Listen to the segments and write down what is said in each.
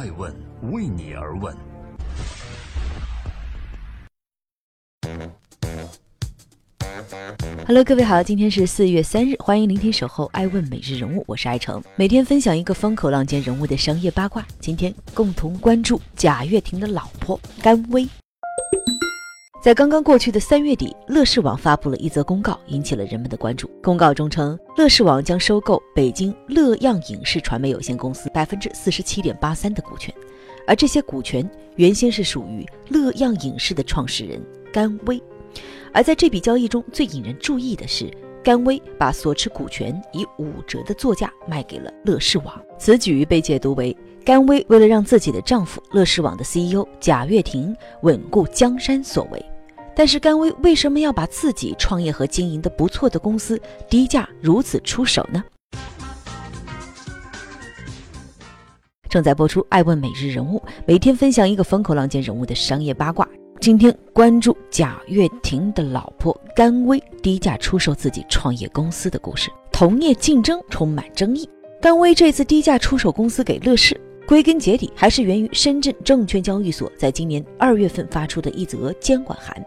爱问为你而问。Hello，各位好，今天是四月三日，欢迎聆听守候爱问每日人物，我是爱成，每天分享一个风口浪尖人物的商业八卦。今天共同关注贾跃亭的老婆甘薇。在刚刚过去的三月底，乐视网发布了一则公告，引起了人们的关注。公告中称，乐视网将收购北京乐样影视传媒有限公司百分之四十七点八三的股权，而这些股权原先是属于乐样影视的创始人甘薇。而在这笔交易中最引人注意的是，甘薇把所持股权以五折的作价卖给了乐视网。此举被解读为甘薇为了让自己的丈夫乐视网的 CEO 贾跃亭稳固江山所为。但是甘薇为什么要把自己创业和经营的不错的公司低价如此出手呢？正在播出《爱问每日人物》，每天分享一个风口浪尖人物的商业八卦。今天关注贾跃亭的老婆甘薇低价出售自己创业公司的故事，同业竞争充满争议。甘薇这次低价出手公司给乐视。归根结底，还是源于深圳证券交易所在今年二月份发出的一则监管函。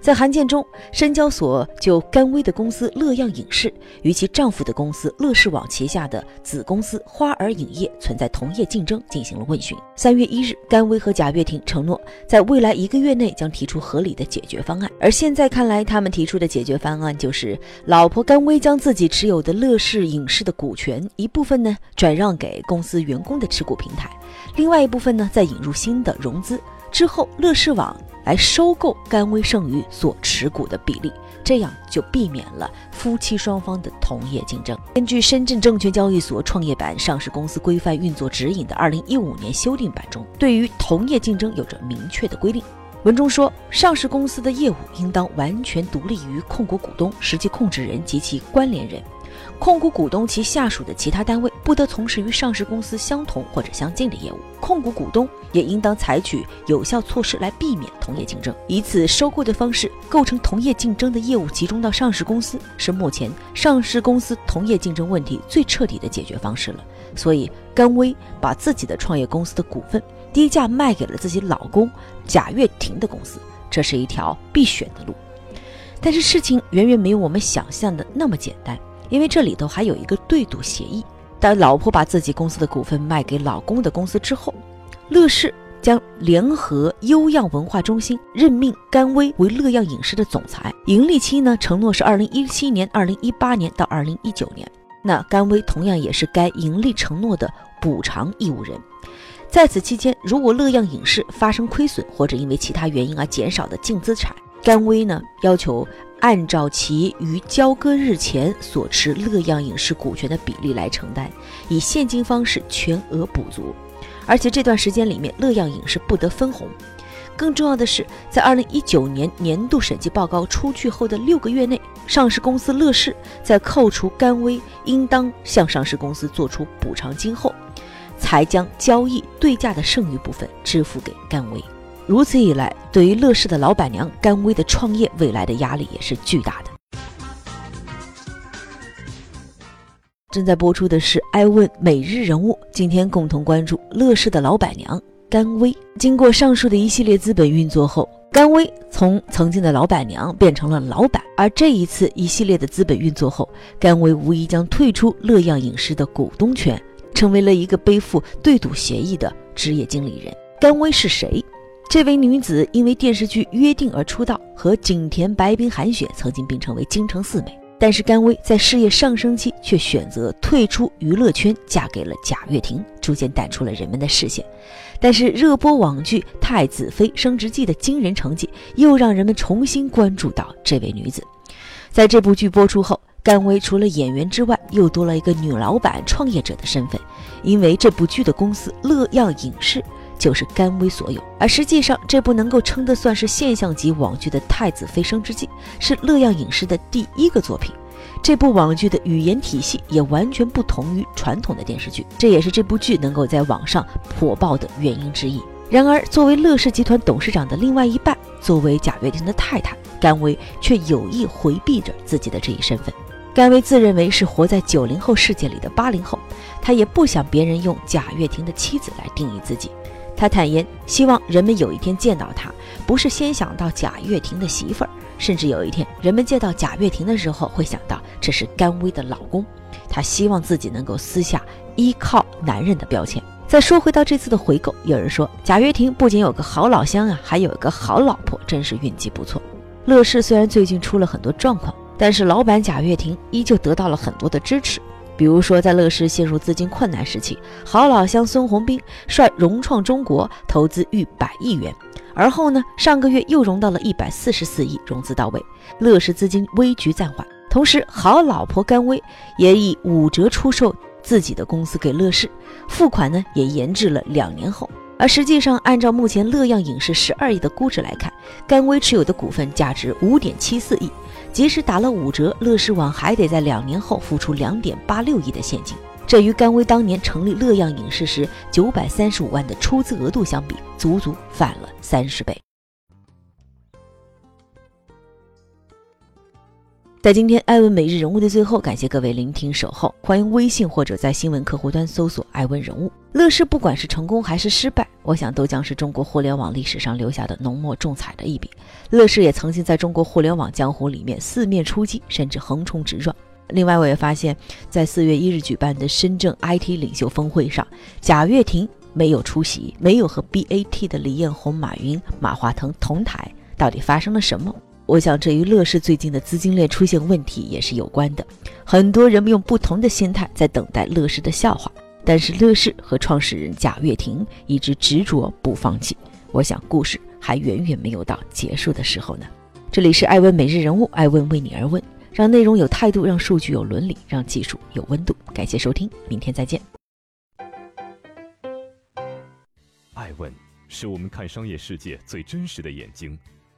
在函件中，深交所就甘薇的公司乐漾影视与其丈夫的公司乐视网旗下的子公司花儿影业存在同业竞争进行了问询。三月一日，甘薇和贾跃亭承诺在未来一个月内将提出合理的解决方案。而现在看来，他们提出的解决方案就是老婆甘薇将自己持有的乐视影视的股权一部分呢转让给公司员工的持股平台，另外一部分呢再引入新的融资之后，乐视网。来收购甘薇剩余所持股的比例，这样就避免了夫妻双方的同业竞争。根据深圳证券交易所创业板上市公司规范运作指引的二零一五年修订版中，对于同业竞争有着明确的规定。文中说，上市公司的业务应当完全独立于控股股东、实际控制人及其关联人。控股股东其下属的其他单位不得从事与上市公司相同或者相近的业务。控股股东也应当采取有效措施来避免同业竞争。以此收购的方式构成同业竞争的业务集中到上市公司，是目前上市公司同业竞争问题最彻底的解决方式了。所以，甘薇把自己的创业公司的股份低价卖给了自己老公贾跃亭的公司，这是一条必选的路。但是事情远远没有我们想象的那么简单。因为这里头还有一个对赌协议，当老婆把自己公司的股份卖给老公的公司之后，乐视将联合优样文化中心任命甘薇为乐样影视的总裁，盈利期呢承诺是二零一七年、二零一八年到二零一九年。那甘薇同样也是该盈利承诺的补偿义务人，在此期间，如果乐样影视发生亏损或者因为其他原因而减少的净资产，甘薇呢要求。按照其于交割日前所持乐样影视股权的比例来承担，以现金方式全额补足。而且这段时间里面，乐样影视不得分红。更重要的是，在二零一九年年度审计报告出具后的六个月内，上市公司乐视在扣除甘薇应当向上市公司做出补偿金后，才将交易对价的剩余部分支付给甘薇。如此一来，对于乐视的老板娘甘薇的创业未来的压力也是巨大的。正在播出的是《爱问每日人物》，今天共同关注乐视的老板娘甘薇。经过上述的一系列资本运作后，甘薇从曾经的老板娘变成了老板。而这一次一系列的资本运作后，甘薇无疑将退出乐样影视的股东权，成为了一个背负对赌协议的职业经理人。甘薇是谁？这位女子因为电视剧《约定》而出道，和景甜、白冰、韩雪曾经并称为京城四美。但是甘薇在事业上升期却选择退出娱乐圈，嫁给了贾跃亭，逐渐淡出了人们的视线。但是热播网剧《太子妃升职记》的惊人成绩，又让人们重新关注到这位女子。在这部剧播出后，甘薇除了演员之外，又多了一个女老板、创业者的身份，因为这部剧的公司乐耀影视。就是甘薇所有，而实际上，这部能够称得算是现象级网剧的《太子妃升职记》，是乐样影视的第一个作品。这部网剧的语言体系也完全不同于传统的电视剧，这也是这部剧能够在网上火爆的原因之一。然而，作为乐视集团董事长的另外一半，作为贾跃亭的太太，甘薇却有意回避着自己的这一身份。甘薇自认为是活在九零后世界里的八零后，她也不想别人用贾跃亭的妻子来定义自己。他坦言，希望人们有一天见到他，不是先想到贾跃亭的媳妇儿，甚至有一天人们见到贾跃亭的时候，会想到这是甘薇的老公。他希望自己能够撕下依靠男人的标签。再说回到这次的回购，有人说贾跃亭不仅有个好老乡啊，还有一个好老婆，真是运气不错。乐视虽然最近出了很多状况。但是老板贾跃亭依旧得到了很多的支持，比如说在乐视陷入资金困难时期，好老乡孙宏斌率融创中国投资逾百亿元，而后呢，上个月又融到了一百四十四亿，融资到位，乐视资金危局暂缓。同时，好老婆甘薇也以五折出售自己的公司给乐视，付款呢也延迟了两年后。而实际上，按照目前乐漾影视十二亿的估值来看，甘薇持有的股份价值五点七四亿。即使打了五折，乐视网还得在两年后付出两点八六亿的现金，这与甘薇当年成立乐漾影视时九百三十五万的出资额度相比，足足翻了三十倍。在今天艾问每日人物的最后，感谢各位聆听守候，欢迎微信或者在新闻客户端搜索“艾问人物”。乐视不管是成功还是失败，我想都将是中国互联网历史上留下的浓墨重彩的一笔。乐视也曾经在中国互联网江湖里面四面出击，甚至横冲直撞。另外，我也发现，在四月一日举办的深圳 IT 领袖峰会上，贾跃亭没有出席，没有和 BAT 的李彦宏、马云、马化腾同台，到底发生了什么？我想，这与乐视最近的资金链出现问题也是有关的。很多人们用不同的心态在等待乐视的笑话，但是乐视和创始人贾跃亭一直执着不放弃。我想，故事还远远没有到结束的时候呢。这里是爱问每日人物，爱问为你而问，让内容有态度，让数据有伦理，让技术有温度。感谢收听，明天再见。爱问是我们看商业世界最真实的眼睛。